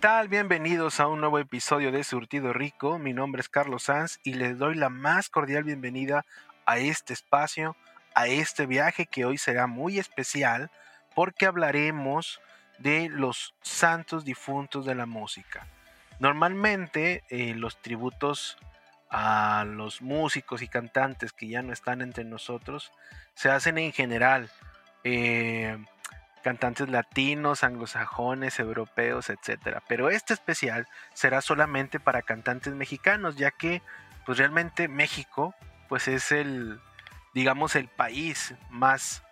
Tal? Bienvenidos a un nuevo episodio de Surtido Rico. Mi nombre es Carlos Sanz y les doy la más cordial bienvenida a este espacio, a este viaje que hoy será muy especial porque hablaremos de los santos difuntos de la música. Normalmente eh, los tributos a los músicos y cantantes que ya no están entre nosotros se hacen en general. Eh, cantantes latinos, anglosajones, europeos, etc. Pero este especial será solamente para cantantes mexicanos, ya que pues realmente México pues es el digamos el país más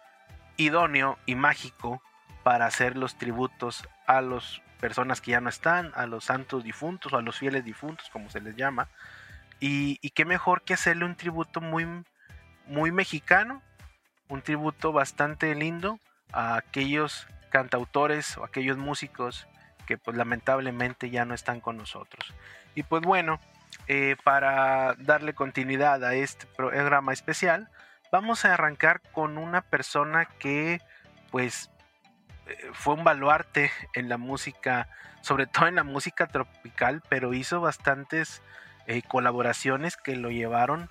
idóneo y mágico para hacer los tributos a las personas que ya no están, a los santos difuntos o a los fieles difuntos, como se les llama. Y, qué mejor que hacerle un tributo muy, muy mexicano, un tributo bastante lindo a aquellos cantautores o aquellos músicos que pues lamentablemente ya no están con nosotros. Y pues bueno, eh, para darle continuidad a este programa especial, vamos a arrancar con una persona que pues eh, fue un baluarte en la música, sobre todo en la música tropical, pero hizo bastantes eh, colaboraciones que lo llevaron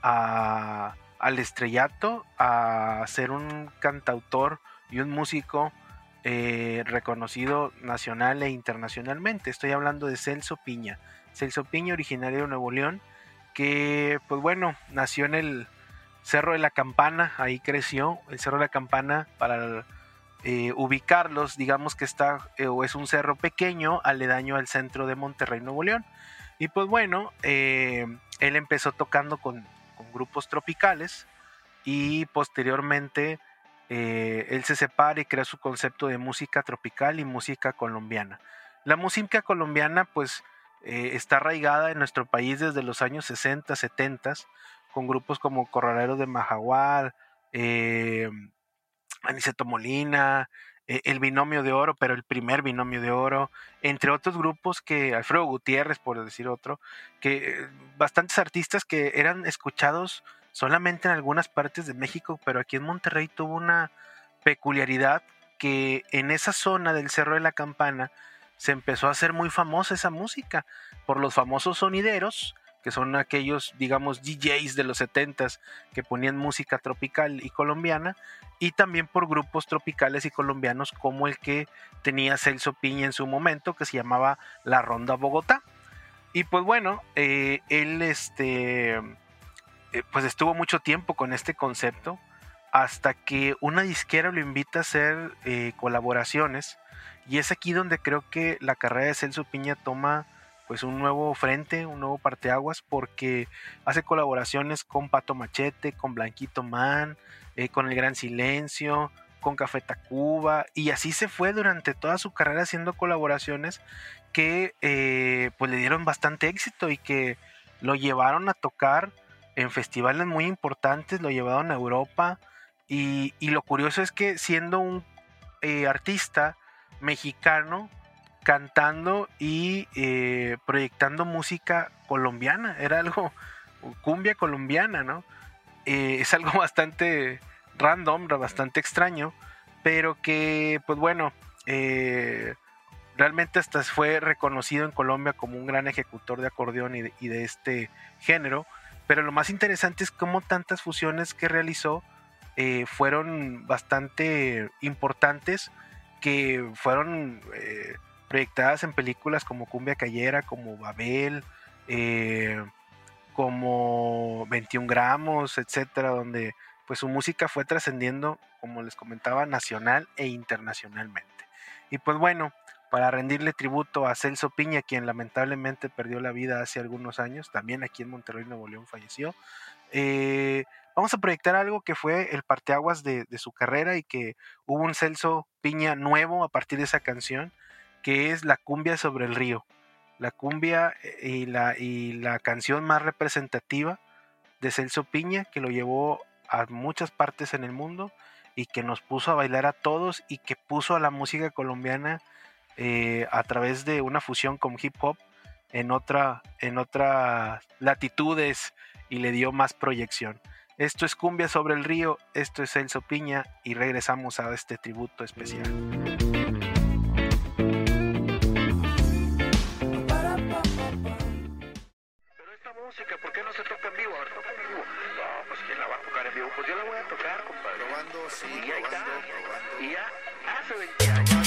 al estrellato, a ser un cantautor y un músico eh, reconocido nacional e internacionalmente. Estoy hablando de Celso Piña. Celso Piña, originario de Nuevo León, que pues bueno, nació en el Cerro de la Campana, ahí creció. El Cerro de la Campana, para eh, ubicarlos, digamos que está, eh, o es un cerro pequeño, aledaño al centro de Monterrey, Nuevo León. Y pues bueno, él empezó tocando con, grupos tropicales y posteriormente él se separa y crea su concepto de música tropical y música colombiana. La música colombiana pues está arraigada en nuestro país desde los años 60, 70 con grupos como Corraleros de Majagual, eh, Aniceto Molina, eh, El Binomio de Oro, pero el primer Binomio de Oro, entre otros grupos que, Alfredo Gutiérrez, por decir otro, que eh, bastantes artistas que eran escuchados solamente en algunas partes de México, pero aquí en Monterrey tuvo una peculiaridad que en esa zona del Cerro de la Campana se empezó a hacer muy famosa esa música por los famosos sonideros que son aquellos, digamos, DJs de los 70s que ponían música tropical y colombiana, y también por grupos tropicales y colombianos como el que tenía Celso Piña en su momento, que se llamaba La Ronda Bogotá. Y pues bueno, eh, él este, eh, pues estuvo mucho tiempo con este concepto, hasta que una disquera lo invita a hacer eh, colaboraciones, y es aquí donde creo que la carrera de Celso Piña toma pues un nuevo frente, un nuevo parteaguas, porque hace colaboraciones con Pato Machete, con Blanquito Man, eh, con El Gran Silencio, con Café Tacuba, y así se fue durante toda su carrera haciendo colaboraciones que eh, pues le dieron bastante éxito y que lo llevaron a tocar en festivales muy importantes, lo llevaron a Europa, y, lo curioso es que siendo un eh, artista mexicano, cantando y eh, proyectando música colombiana. Era algo, cumbia colombiana, ¿no? Eh, es algo bastante random, bastante extraño, pero que, pues bueno, realmente hasta fue reconocido en Colombia como un gran ejecutor de acordeón y de, y de, este género. Pero lo más interesante es cómo tantas fusiones que realizó fueron bastante importantes, que fueron proyectadas en películas como Cumbia Cayera, como Babel, eh, como 21 gramos, etcétera, donde pues su música fue trascendiendo, como les comentaba, nacional e internacionalmente. Y pues bueno, para rendirle tributo a Celso Piña, quien lamentablemente perdió la vida hace algunos años, también aquí en Monterrey, Nuevo León, falleció. Eh, vamos a proyectar algo que fue el parteaguas de, de su carrera y que hubo un Celso Piña nuevo a partir de esa canción que es La cumbia sobre el río. la cumbia eh, y la, y la canción más representativa de Celso Piña, que lo llevó a muchas partes en el mundo y que nos puso a bailar a todos y que puso a la música colombiana eh, a través de una fusión con hip hop en otra en otras latitudes y le dio más proyección. Esto es Cumbia sobre el río, esto es Celso Piña y regresamos a este tributo especial. Pero esta música, ¿por qué no se toca en vivo? A ver, toca en vivo. No, pues ¿quién la va a tocar en vivo? Pues yo la voy a tocar, compadre. Probando, sí, y ahí está. probando, probando. Y ya hace 20 años.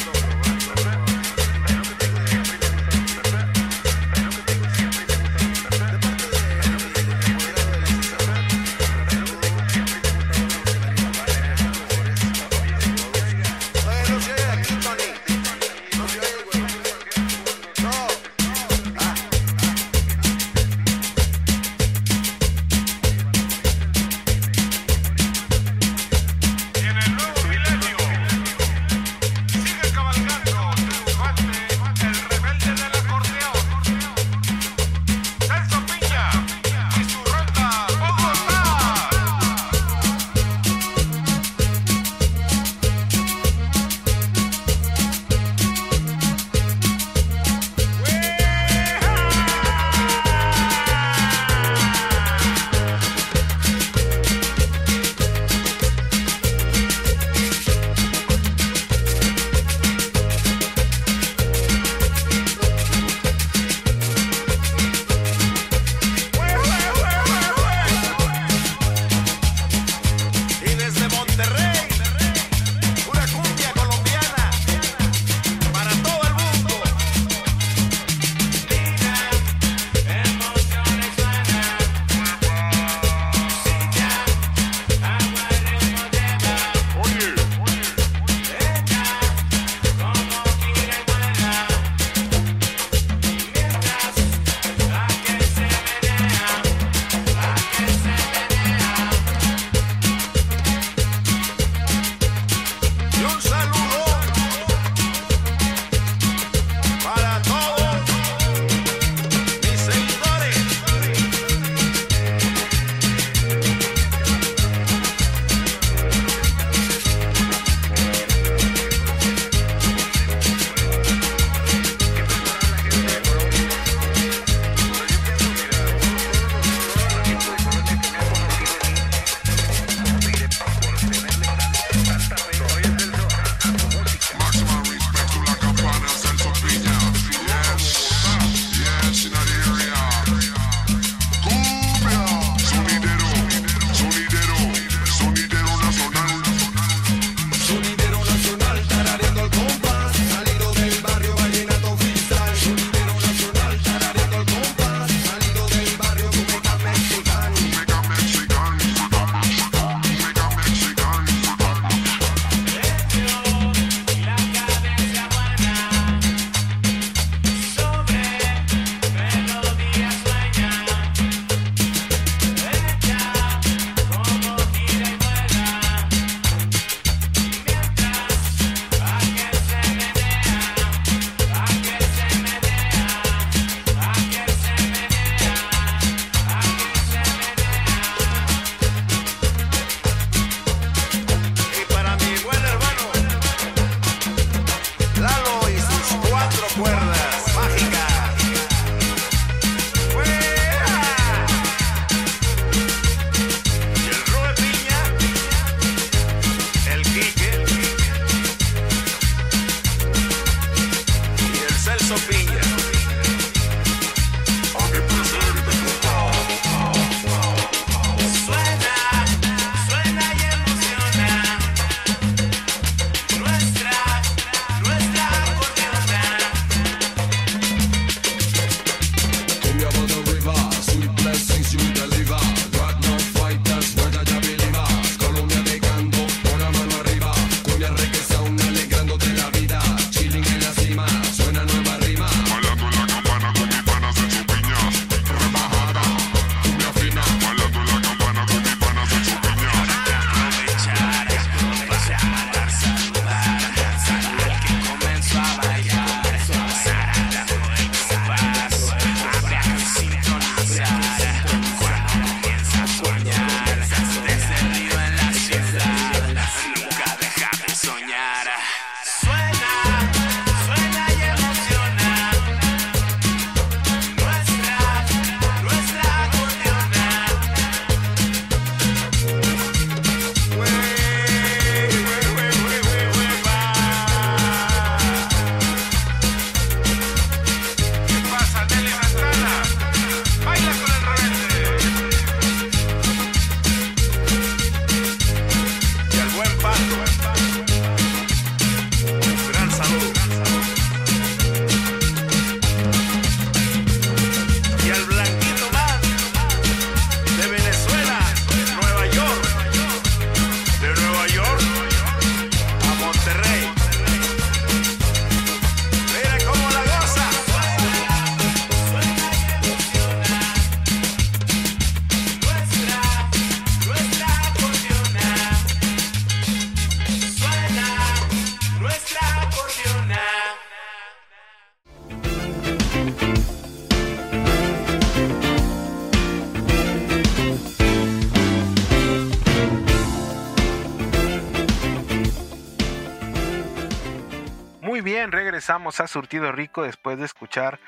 Regresamos Surtido Rico después de escuchar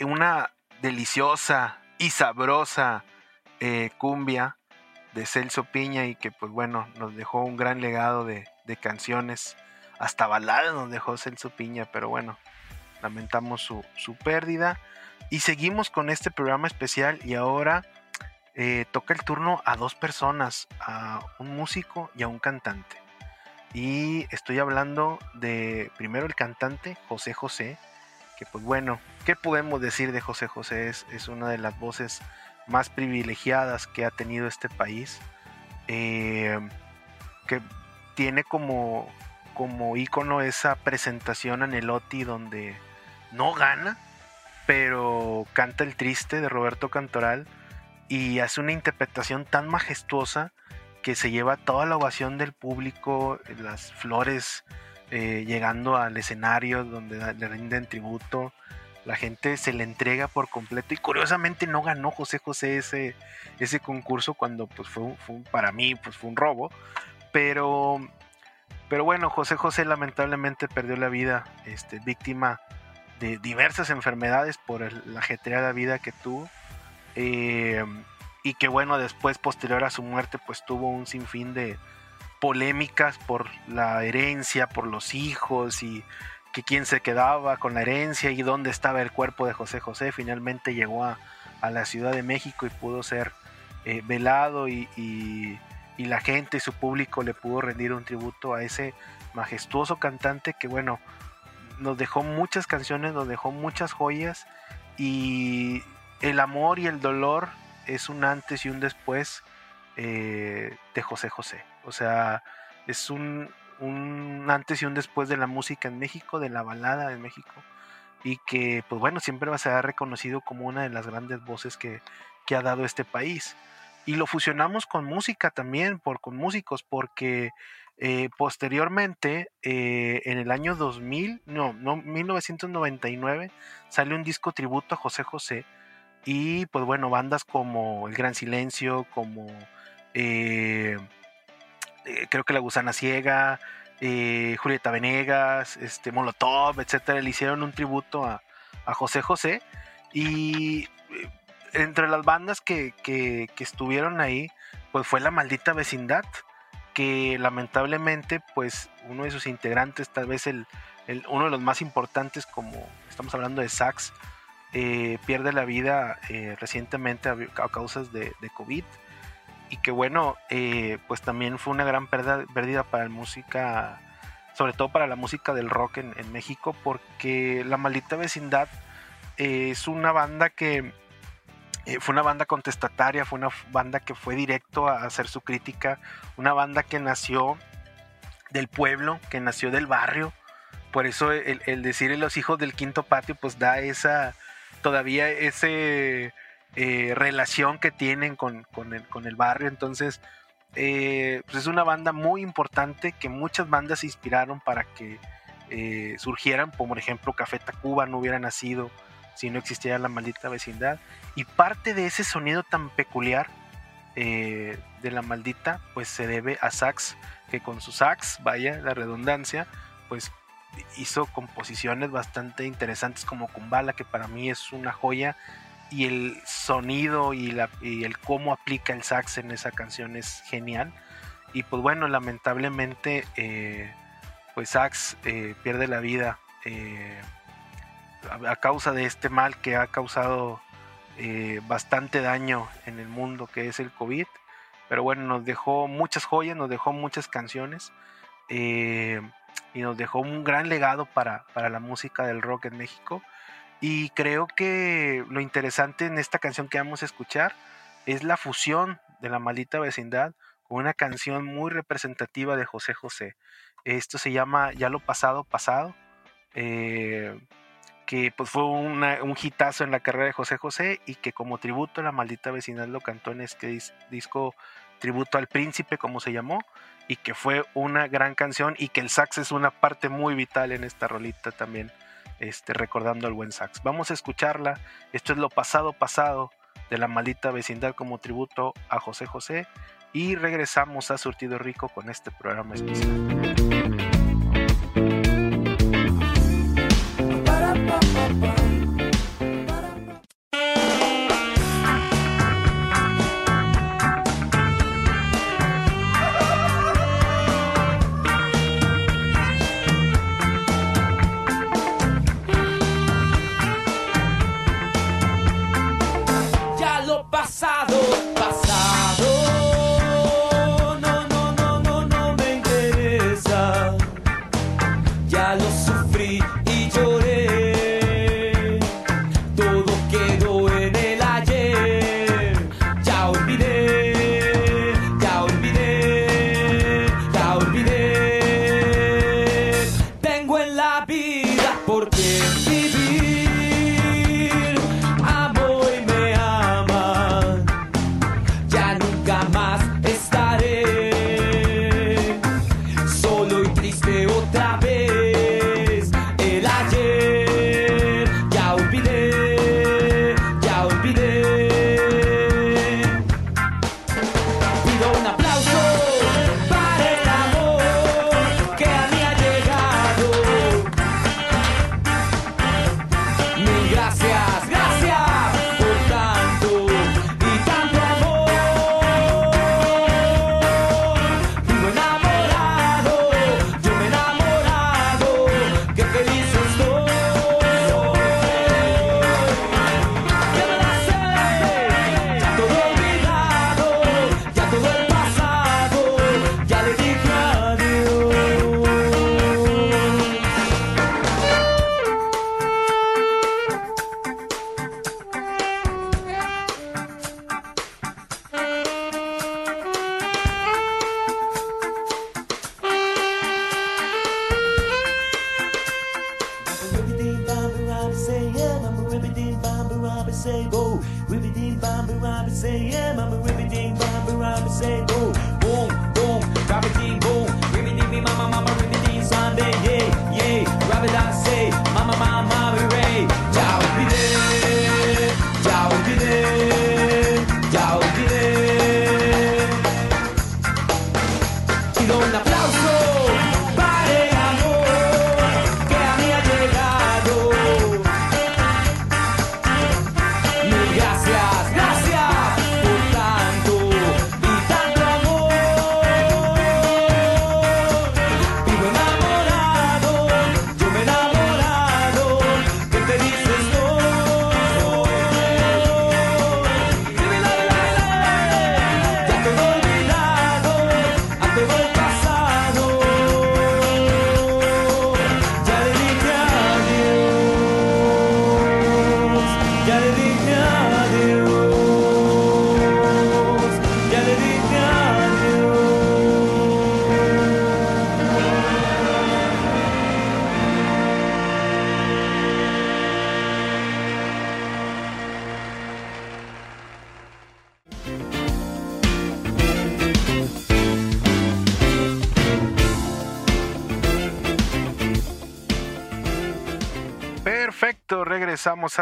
una deliciosa y sabrosa eh, cumbia de Celso Piña y que pues bueno, nos dejó un gran legado de, canciones, hasta baladas nos dejó Celso Piña, pero bueno, lamentamos su, pérdida. Y seguimos con este programa especial y ahora eh, toca el turno a dos personas, a un músico y a un cantante. Y estoy hablando de primero el cantante José José, que pues bueno, ¿qué podemos decir de José José? Es, es una de las voces más privilegiadas que ha tenido este país, eh, que tiene como, como ícono esa presentación en el donde no gana, pero canta el triste de Roberto Cantoral y hace una interpretación tan majestuosa que se lleva toda la ovación del público, las flores eh, llegando al escenario donde le rinden tributo la gente se le entrega por completo y curiosamente no ganó José José ese, ese concurso cuando pues fue, para mí pues fue un robo, pero, pero bueno, José José lamentablemente perdió la vida, este, víctima de diversas enfermedades por la ajetreada vida que tuvo. Eh, y que bueno, después, posterior a su muerte, pues tuvo un sinfín de polémicas por la herencia, por los hijos y que quién se quedaba con la herencia y dónde estaba el cuerpo de José José. Finalmente llegó a, la Ciudad de México y pudo ser eh, velado y, la gente y su público le pudo rendir un tributo a ese majestuoso cantante que bueno, nos dejó muchas canciones, nos dejó muchas joyas y el amor y el dolor es un antes y un después eh, de José José. O sea, es un, un antes y un después de la música en México, de la balada en México, y que, pues bueno, siempre va a ser reconocido como una de las grandes voces que, ha dado este país. Y lo fusionamos con música también, por, con músicos, porque eh, posteriormente, eh, en el año 2000, no, no, 1999, sale un disco tributo a José José. Y pues bueno, bandas como El Gran Silencio, como eh, eh, creo que La Gusana Ciega, eh, Julieta Venegas, este, Molotov, etcétera, le hicieron un tributo a, José José. Y entre las bandas que, estuvieron ahí, pues fue La Maldita Vecindad, que lamentablemente, pues uno de sus integrantes, tal vez el, uno de los más importantes, como estamos hablando de Sax, pierde la vida recientemente a, causas de, COVID. Y que bueno, eh, pues también fue una gran pérdida, para la música, sobre todo para la música del rock en, México, porque La Maldita Vecindad eh, es una banda que eh, fue una banda contestataria, fue una banda que fue directo a hacer su crítica, una banda que nació del pueblo, que nació del barrio, por eso el decir los hijos del quinto patio, pues da esa, todavía ese eh, relación que tienen con, el, barrio. Entonces, eh, pues es una banda muy importante que muchas bandas se inspiraron para que eh, surgieran, como por ejemplo Café Tacuba no hubiera nacido si no existiera la maldita vecindad. Y parte de ese sonido tan peculiar de la maldita, pues se debe a Sax, que con su sax, vaya la redundancia, pues hizo composiciones bastante interesantes como Kumbala, que para mí es una joya y el sonido y, la, y el cómo aplica el sax en esa canción es genial. Y pues bueno, lamentablemente, eh, pues Sax eh, pierde la vida eh, a, causa de este mal que ha causado bastante daño en el mundo, que es el COVID. Pero bueno, nos dejó muchas joyas, nos dejó muchas canciones y nos dejó un gran legado para, para la música del rock en México. Y creo que lo interesante en esta canción que vamos a escuchar es la fusión de la maldita vecindad con una canción muy representativa de José José. Esto se llama Ya lo pasado, pasado, eh, que pues fue un hitazo en la carrera de José José y que como tributo a la maldita vecindad lo cantó en este disco tributo al príncipe, como se llamó, y que fue una gran canción y que el sax es una parte muy vital en esta rolita también este, recordando al buen sax. Vamos a escucharla. Esto es lo pasado pasado de la maldita vecindad como tributo a José José y regresamos a Surtido Rico con este programa especial.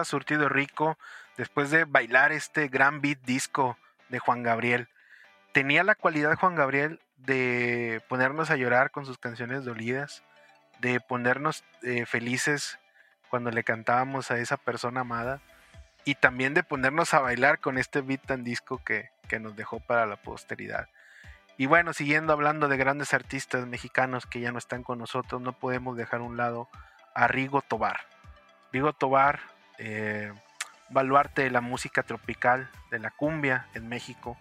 Surtido Rico después de bailar este gran beat disco de Juan Gabriel. Tenía la cualidad Juan Gabriel de ponernos a llorar con sus canciones dolidas, de ponernos eh, felices cuando le cantábamos a esa persona amada y también de ponernos a bailar con este beat tan disco que, que nos dejó para la posteridad. Y bueno, siguiendo hablando de grandes artistas mexicanos que ya no están con nosotros, no podemos dejar un lado a Rigo Tobar. Rigo Tobar, eh, baluarte de la música tropical, de la cumbia en México,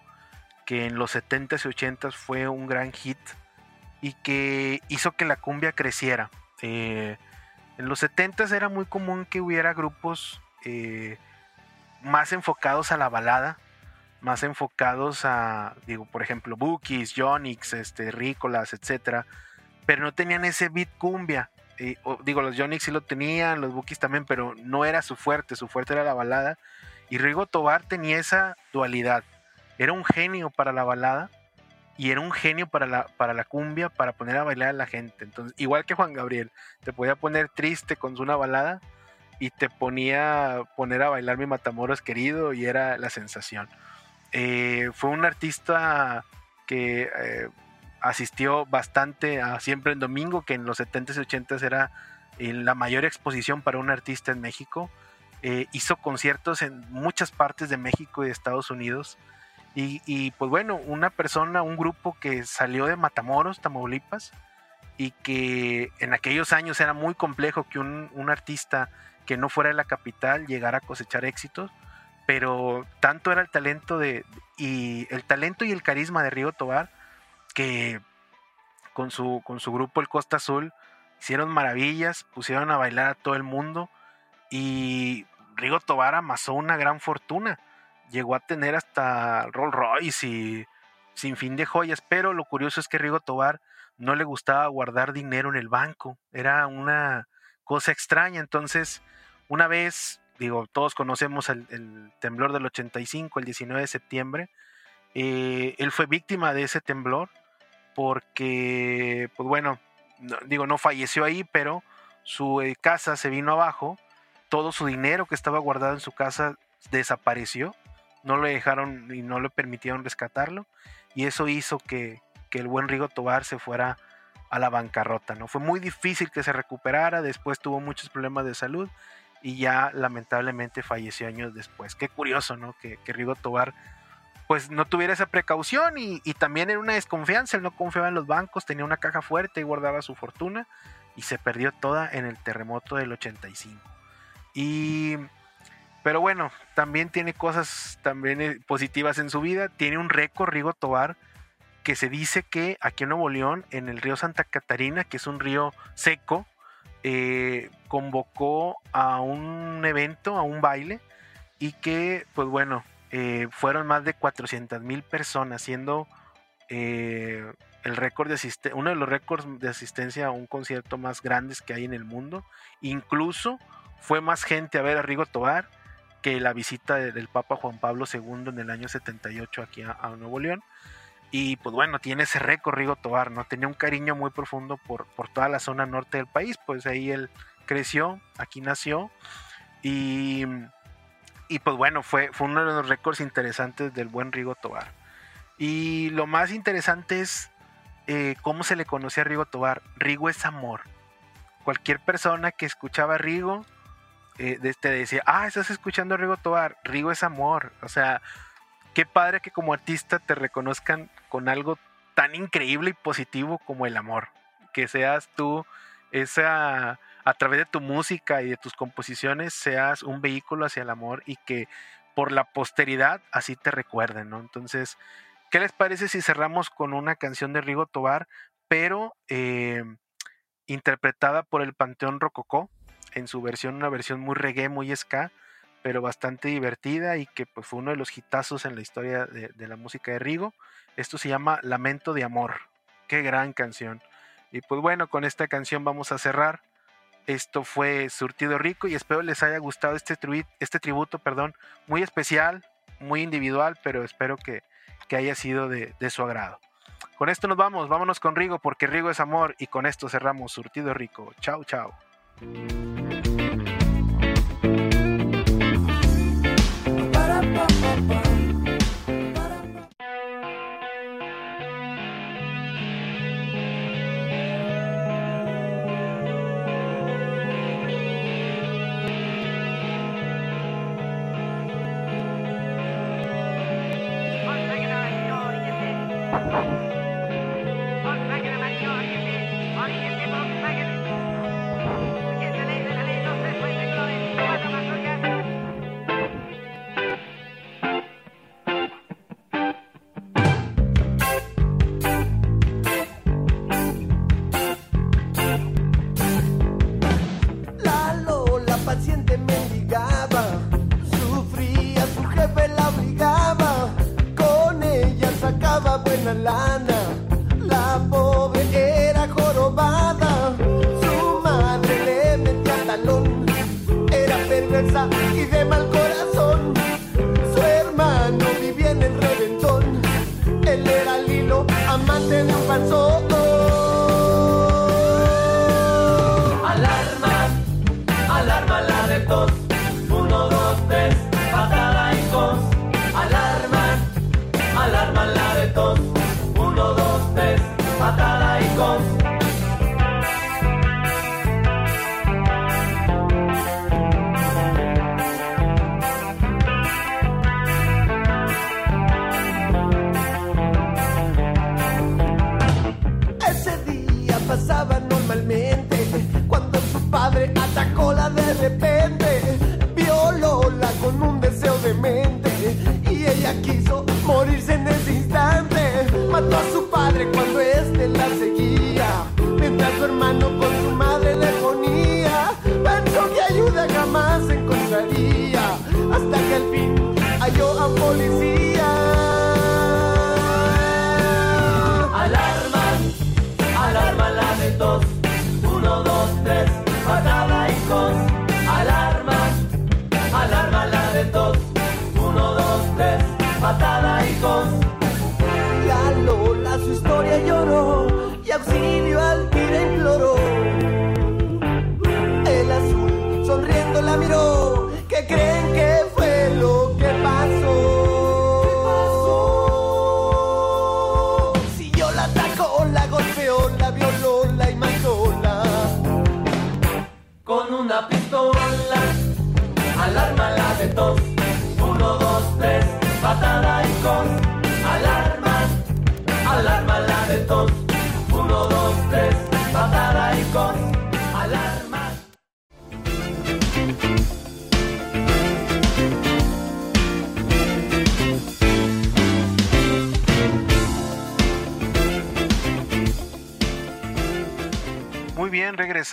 que en los 70s y 80s fue un gran hit y que hizo que la cumbia creciera. Eh, en los 70s era muy común que hubiera grupos eh, más enfocados a la balada, más enfocados a, digo, por ejemplo, Bookies, Jonix, este, Rícolas, etcétera, pero no tenían ese beat cumbia. Digo, los Jonix sí lo tenían, los Bookies también, pero no era su fuerte, su fuerte era la balada. Y Rigo Tobar tenía esa dualidad. Era un genio para la balada y era un genio para la, para la cumbia, para poner a bailar a la gente. Entonces, igual que Juan Gabriel, te podía poner triste con una balada y te ponía poner a bailar mi Matamoros querido y era la sensación. Eh, fue un artista que eh, asistió bastante a Siempre en Domingo, que en los 70s y 80s era eh, la mayor exposición para un artista en México. Eh, hizo conciertos en muchas partes de México y de Estados Unidos. Y, y, pues bueno, una persona, un grupo que salió de Matamoros, Tamaulipas, y que en aquellos años era muy complejo que un, un artista que no fuera de la capital llegara a cosechar éxitos, pero tanto era el talento de y el talento y el carisma de Rigo Tobar que con su con su grupo el Costa Azul hicieron maravillas, pusieron a bailar a todo el mundo y Rigo Tobar amasó una gran fortuna. Llegó a tener hasta Rolls Royce y sin fin de joyas, pero lo curioso es que Rigo Tobar no le gustaba guardar dinero en el banco, era una cosa extraña, entonces una vez, digo, todos conocemos el, temblor del 85, el 19 de septiembre, eh, él fue víctima de ese temblor porque, pues bueno, no- digo, no falleció ahí, pero su eh, casa se vino abajo, todo su dinero que estaba guardado en su casa desapareció, no le dejaron y no le permitieron rescatarlo, y eso hizo que, que el buen Rigo Tobar se fuera a la bancarrota, ¿no? Fue muy difícil que se recuperara, después tuvo muchos problemas de salud y ya lamentablemente falleció años después. Qué curioso, ¿no? Que, que Rigo Tobar pues no tuviera esa precaución y, también era una desconfianza, él no confiaba en los bancos, tenía una caja fuerte y guardaba su fortuna y se perdió toda en el terremoto del 85. Y pero bueno, también tiene cosas también eh, positivas en su vida, tiene un récord Rigo Tobar que se dice que aquí en Nuevo León, en el río Santa Catarina, que es un río seco, eh, convocó a un evento, a un baile, y que, pues bueno, eh, fueron más de 400 mil personas, siendo eh, el récord de uno de los récords de asistencia a un concierto más grandes que hay en el mundo. Incluso fue más gente a ver a Rigo Tobar que la visita de- del Papa Juan Pablo II en el año 78 aquí a, a Nuevo León. Y pues bueno, tiene ese récord Rigo Tobar, ¿no? Tenía un cariño muy profundo por, por toda la zona norte del país, pues ahí él creció, aquí nació. Y, y pues bueno, fue, fue uno de los récords interesantes del buen Rigo Tobar. Y lo más interesante es eh, cómo se le conoce a Rigo Tobar. Rigo es amor. Cualquier persona que escuchaba a Rigo eh, decía, ah, estás escuchando a Rigo Tobar. Rigo es amor. O sea, qué padre que como artista te reconozcan con algo tan increíble y positivo como el amor. Que seas tú esa a través de tu música y de tus composiciones seas un vehículo hacia el amor y que por la posteridad así te recuerden, ¿no? Entonces, ¿qué les parece si cerramos con una canción de Rigo Tobar, pero eh, interpretada por el Panteón Rococó en su versión, una versión muy reggae, muy ska, pero bastante divertida y que pues, fue uno de los hitazos en la historia de, de la música de Rigo. Esto se llama Lamento de Amor. Qué gran canción. Y pues bueno, con esta canción vamos a cerrar. Esto fue Surtido Rico y espero les haya gustado este, tri- este tributo, perdón, muy especial, muy individual, pero espero que, que haya sido de, de su agrado. Con esto nos vamos, vámonos con Rigo porque Rigo es amor y con esto cerramos Surtido Rico. Chao, chao. Amante de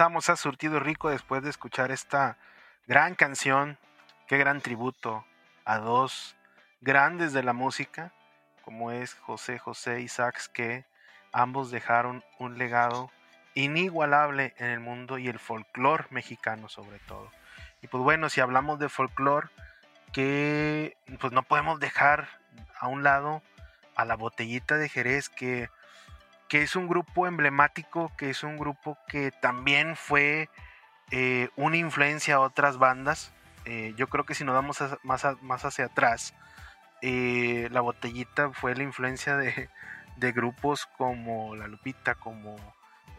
regresamos Surtido Rico después de escuchar esta gran canción. Qué gran tributo a dos grandes de la música, como es José José y Sax, que ambos dejaron un legado inigualable en el mundo y el folclore mexicano sobre todo. Y pues bueno, si hablamos de folclore, que pues no podemos dejar a un lado a la botellita de Jerez que que es un grupo emblemático, que es un grupo que también fue eh, una influencia a otras bandas. Eh, yo creo que si nos vamos a- más, más hacia atrás, eh, la botellita fue la influencia de, de grupos como La Lupita, como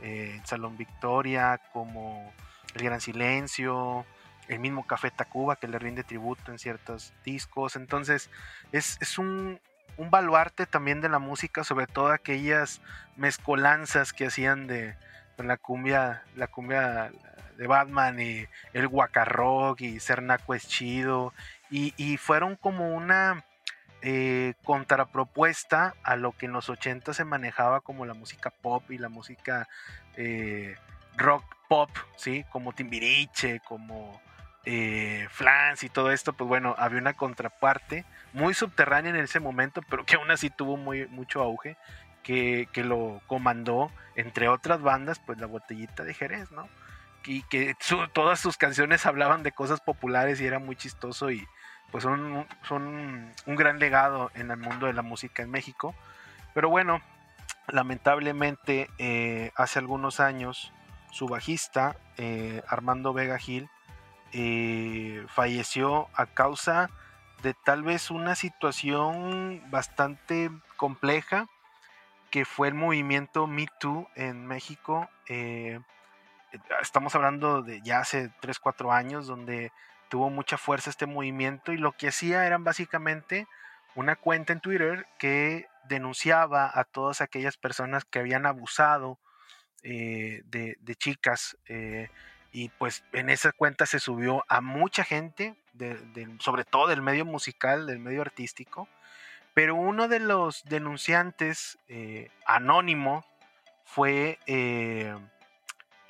el Salón Victoria, como El Gran Silencio, el mismo Café Tacuba que le rinde tributo en ciertos discos. Entonces, es, es un, un baluarte también de la música, sobre todo aquellas mezcolanzas que hacían de, la cumbia, la cumbia de Batman y el guacarrock y Cernaco es chido y, y fueron como una eh, contrapropuesta a lo que en los 80 se manejaba como la música pop y la música eh, rock pop, ¿sí? Como Timbiriche, como eh, Flans y todo esto, pues bueno, había una contraparte muy subterránea en ese momento, pero que aún así tuvo muy, mucho auge, que, que lo comandó, entre otras bandas, pues la botellita de Jerez, ¿no? Y que todas sus canciones hablaban de cosas populares y era muy chistoso y pues son, son un gran legado en el mundo de la música en México. Pero bueno, lamentablemente eh, hace algunos años su bajista, eh, Armando Vega Gil, eh, falleció a causa de tal vez una situación bastante compleja que fue el movimiento Me Too en México. eh, estamos hablando de ya hace 3, 4 años, donde tuvo mucha fuerza este movimiento y lo que hacía eran básicamente una cuenta en Twitter que denunciaba a todas aquellas personas que habían abusado eh, de, chicas. eh, y pues en esa cuenta se subió a mucha gente, sobre todo del medio musical, del medio artístico. Pero uno de los denunciantes eh, anónimo fue eh,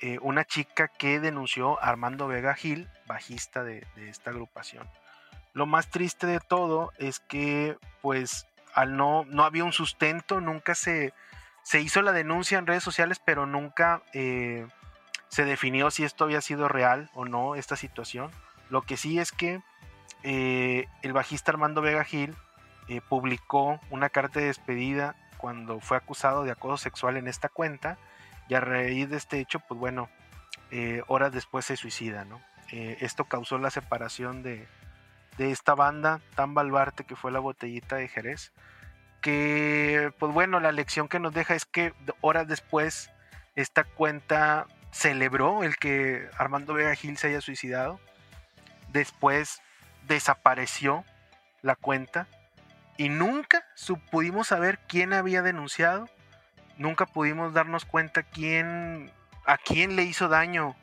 eh, una chica que denunció a Armando Vega Gil, bajista de, de esta agrupación. Lo más triste de todo es que, pues, al no, no había un sustento, nunca se, se hizo la denuncia en redes sociales, pero nunca eh, se definió si esto había sido real o no, esta situación. Lo que sí es que eh, el bajista Armando Vega Gil eh, publicó una carta de despedida cuando fue acusado de acoso sexual en esta cuenta y a raíz de este hecho, pues bueno, eh, horas después se suicida, ¿no? Esto causó la separación de, de esta banda tan baluarte que fue la botellita de Jerez, que pues bueno, la lección que nos deja es que horas después esta cuenta celebró el que Armando Vega Gil se haya suicidado, después desapareció la cuenta y nunca pudimos saber quién había denunciado, nunca pudimos darnos cuenta quién, a quién le hizo daño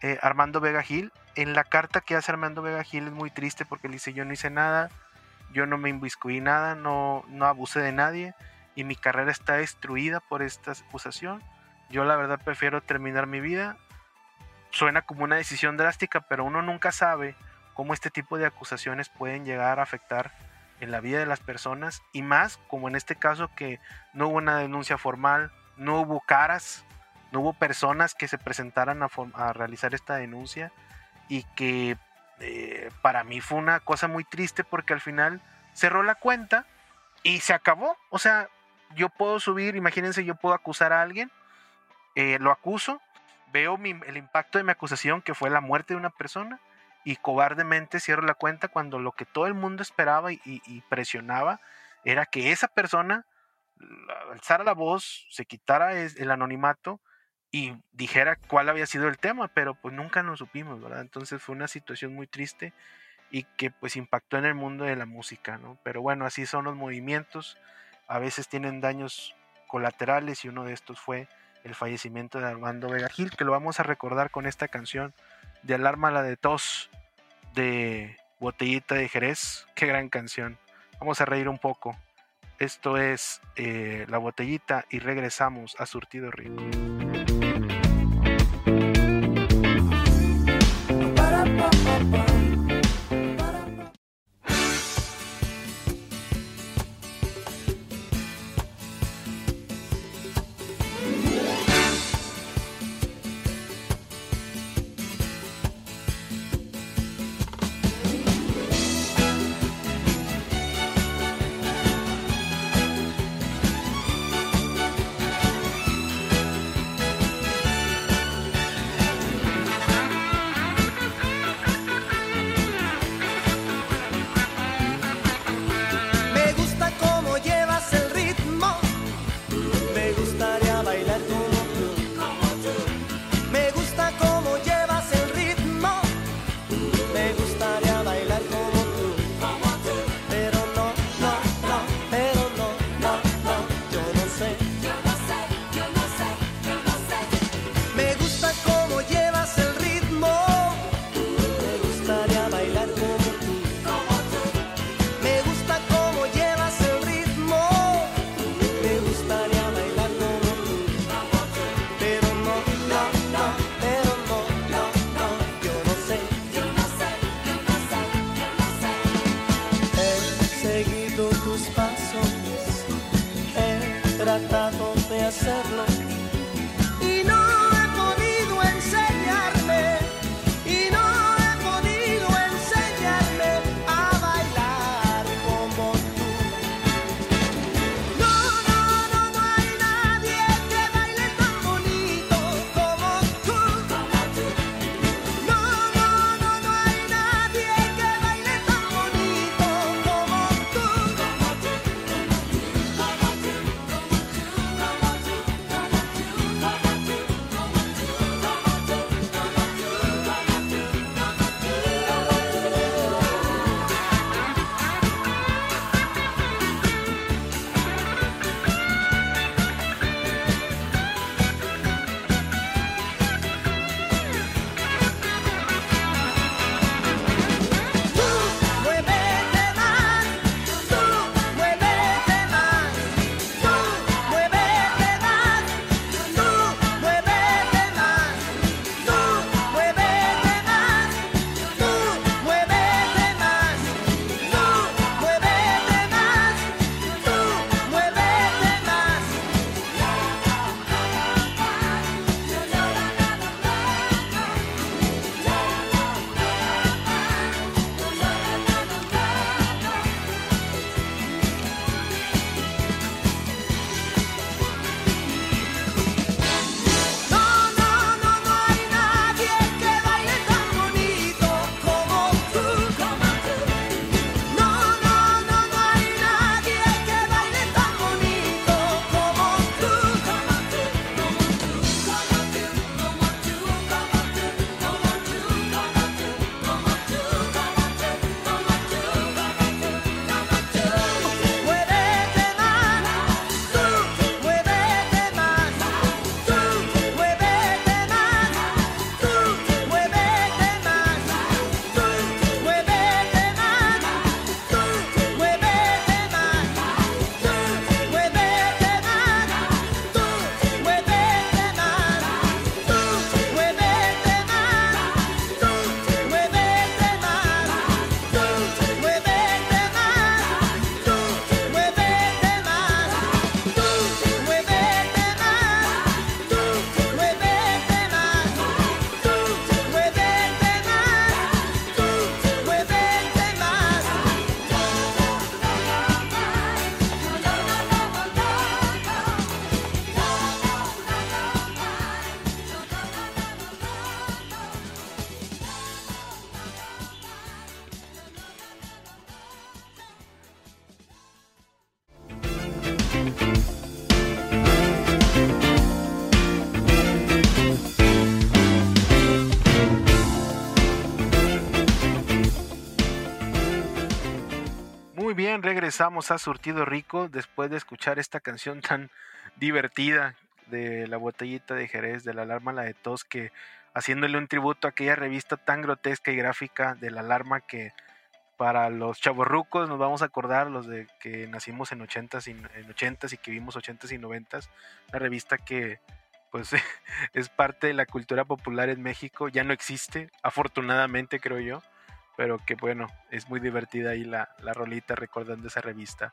eh, Armando Vega Gil. En la carta que hace Armando Vega Gil es muy triste porque le dice yo no hice nada, yo no me inviscuí nada, no, no abusé de nadie y mi carrera está destruida por esta acusación. Yo la verdad prefiero terminar mi vida. Suena como una decisión drástica, pero uno nunca sabe cómo este tipo de acusaciones pueden llegar a afectar en la vida de las personas y más como en este caso que no hubo una denuncia formal, no hubo caras, no hubo personas que se presentaran a, a realizar esta denuncia y que eh, para mí fue una cosa muy triste porque al final cerró la cuenta y se acabó. O sea, yo puedo subir, imagínense, yo puedo acusar a alguien, eh, lo acuso, veo el impacto de mi acusación que fue la muerte de una persona y cobardemente cierro la cuenta cuando lo que todo el mundo esperaba y, presionaba era que esa persona alzara la voz, se quitara el anonimato y dijera cuál había sido el tema, pero pues nunca nos supimos, ¿verdad? Entonces fue una situación muy triste y que pues impactó en el mundo de la música, ¿no? Pero bueno, así son los movimientos, a veces tienen daños colaterales y uno de estos fue el fallecimiento de Armando Vega Gil, que lo vamos a recordar con esta canción de Alarma la de Tos de Botellita de Jerez. Qué gran canción. Vamos a reír un poco. Esto es eh, La Botellita y regresamos a Surtido Rico. Regresamos a Surtido Rico después de escuchar esta canción tan divertida de la botellita de Jerez, de la alarma la de tos, que haciéndole un tributo a aquella revista tan grotesca y gráfica de la alarma que para los chavorrucos nos vamos a acordar, los de que nacimos en 80s y, en 80s y que vimos 80s y 90s, una revista que pues es parte de la cultura popular en México, ya no existe, afortunadamente creo yo, pero que bueno, es muy divertida ahí la, la rolita recordando esa revista.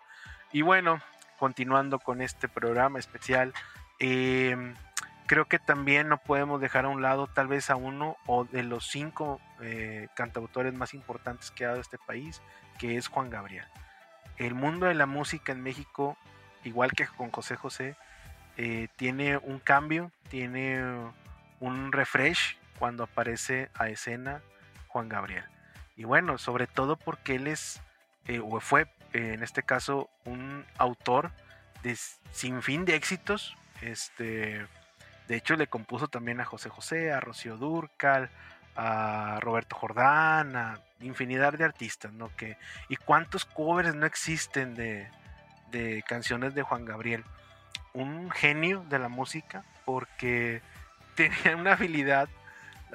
Y bueno, continuando con este programa especial, eh, creo que también no podemos dejar a un lado tal vez a uno o de los cinco eh, cantautores más importantes que ha dado este país, que es Juan Gabriel. El mundo de la música en México, igual que con José José, eh, tiene un cambio, tiene un refresh cuando aparece a escena Juan Gabriel. Y bueno, sobre todo porque él es, eh, o fue en este caso, un autor de sin fin de éxitos. Este, de hecho, le compuso también a José José, a Rocío Durcal, a Roberto Jordán, a infinidad de artistas, ¿no? Que, y cuántos covers no existen de, de canciones de Juan Gabriel. Un genio de la música porque tenía una habilidad,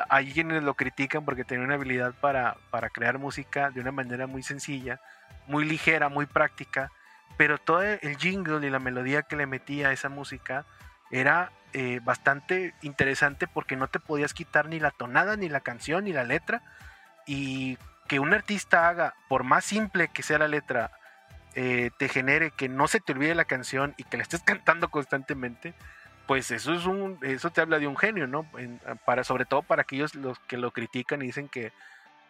hay quienes lo critican porque tenía una habilidad para, para crear música de una manera muy sencilla, muy ligera, muy práctica, pero todo el jingle y la melodía que le metía a esa música era eh, bastante interesante porque no te podías quitar ni la tonada, ni la canción, ni la letra. Y que un artista haga, por más simple que sea la letra, eh, te genere que no se te olvide la canción y que la estés cantando constantemente, pues eso es un, eso te habla de un genio, ¿no? para, sobre todo para aquellos los que lo critican y dicen que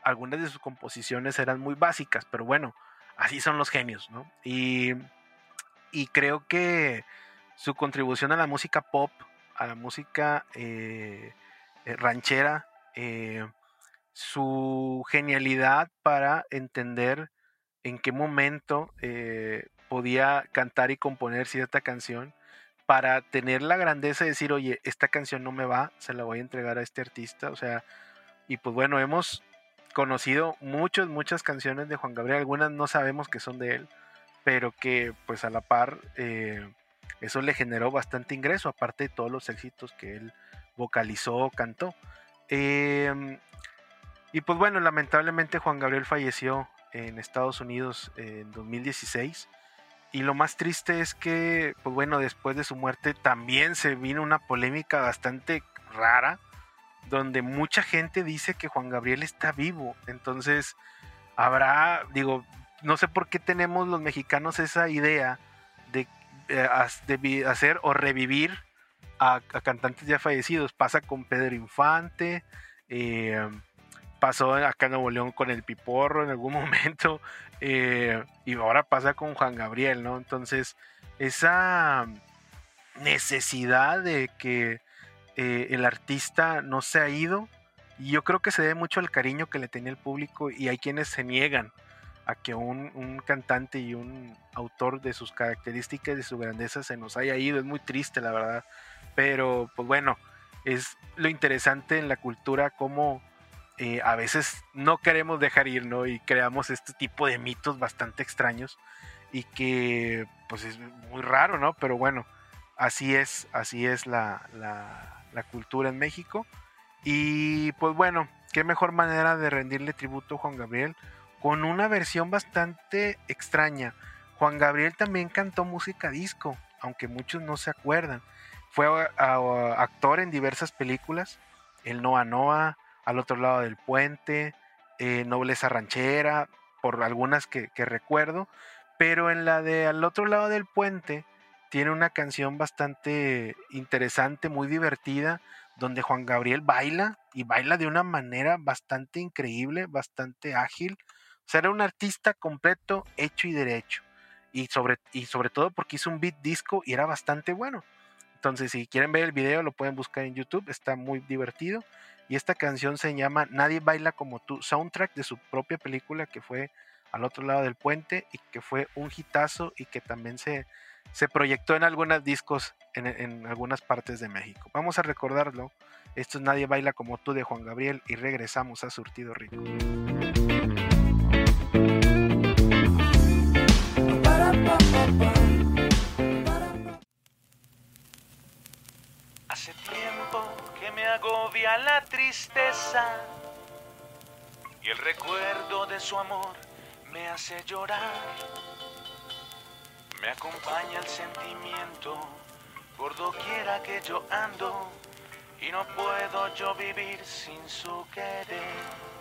algunas de sus composiciones eran muy básicas, pero bueno, así son los genios, ¿no? Y, y creo que su contribución a la música pop, a la música eh, eh, ranchera, eh, su genialidad para entender en qué momento podía cantar y componer cierta canción, para tener la grandeza de decir, oye, esta canción no me va, se la voy a entregar a este artista, o sea, y pues bueno, hemos conocido muchas, muchas canciones de Juan Gabriel, algunas no sabemos que son de él, pero que pues a la par eso le generó bastante ingreso, aparte de todos los éxitos que él vocalizó, cantó. Em, y pues bueno, lamentablemente Juan Gabriel falleció en Estados Unidos en 2016. Y lo más triste es que, pues bueno, después de su muerte también se vino una polémica bastante rara, donde mucha gente dice que Juan Gabriel está vivo. Entonces, habrá, digo, no sé por qué tenemos los mexicanos esa idea de eh, hacer o revivir a, cantantes ya fallecidos. Pasa con Pedro Infante, eh, pasó acá en Nuevo León con el Piporro en algún momento, eh, y ahora pasa con Juan Gabriel, ¿no? Entonces, esa necesidad de que el artista no se ha ido, y yo creo que se debe mucho al cariño que le tenía el público, y hay quienes se niegan a que un, cantante y un autor de sus características, de su grandeza, se nos haya ido. Es muy triste, la verdad. Pero, pues bueno, es lo interesante en la cultura como eh, a veces no queremos dejar ir, ¿no? Y creamos este tipo de mitos bastante extraños y que, pues es muy raro, ¿no? Pero bueno, así es, así es la, la, cultura en México. Y pues bueno, qué mejor manera de rendirle tributo a Juan Gabriel con una versión bastante extraña. Juan Gabriel también cantó música disco, aunque muchos no se acuerdan. Fue actor en diversas películas, El Noa Noa, Al otro lado del puente, eh, Nobleza Ranchera, por algunas que, recuerdo, pero en la de Al otro lado del puente tiene una canción bastante interesante, muy divertida, donde Juan Gabriel baila y baila de una manera bastante increíble, bastante ágil era un artista completo, hecho y derecho. Y sobre, y sobre todo porque hizo un beat disco y era bastante bueno. Entonces, si quieren ver el video, lo pueden buscar en YouTube, está muy divertido. Y esta canción se llama Nadie baila como tú, soundtrack de su propia película que fue al otro lado del puente y que fue un hitazo y que también se, se proyectó en algunos discos en, en algunas partes de México. Vamos a recordarlo. Esto es Nadie baila como tú de Juan Gabriel y regresamos a Surtido Rico. Hace agobia la tristeza y el recuerdo de su amor me hace llorar. Me acompaña el sentimiento por doquiera que yo ando y no puedo yo vivir sin su querer.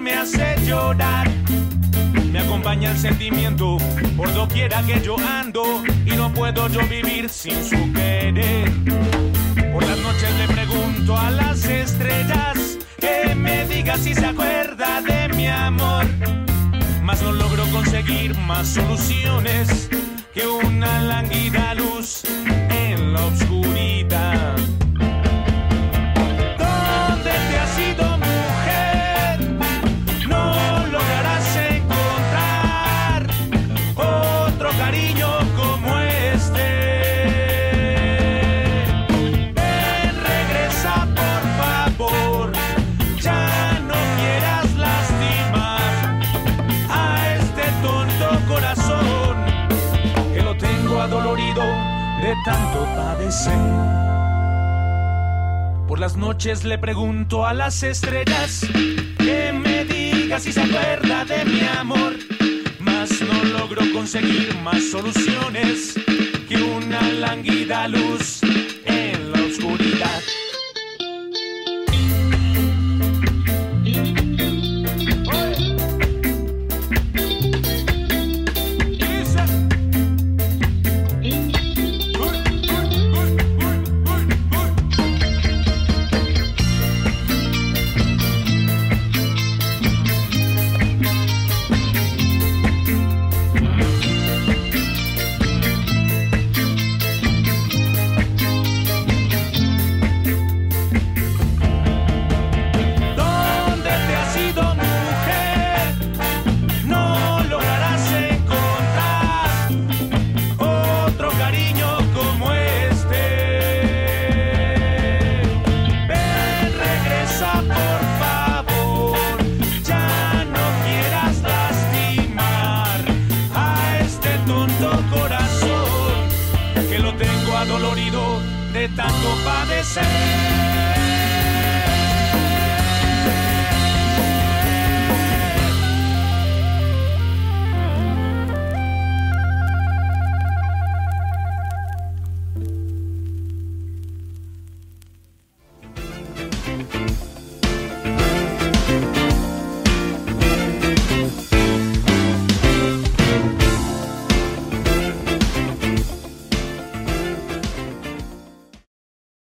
Me hace llorar. Me acompaña el sentimiento por doquiera que yo ando y no puedo yo vivir sin su querer. Por las noches le pregunto a las estrellas que me diga si se acuerda de mi amor. Mas no logro conseguir más soluciones que una lánguida luz en la oscuridad. Por las noches le pregunto a las estrellas que me diga si se acuerda de mi amor. Mas no logro conseguir más soluciones que una lánguida luz en la oscuridad.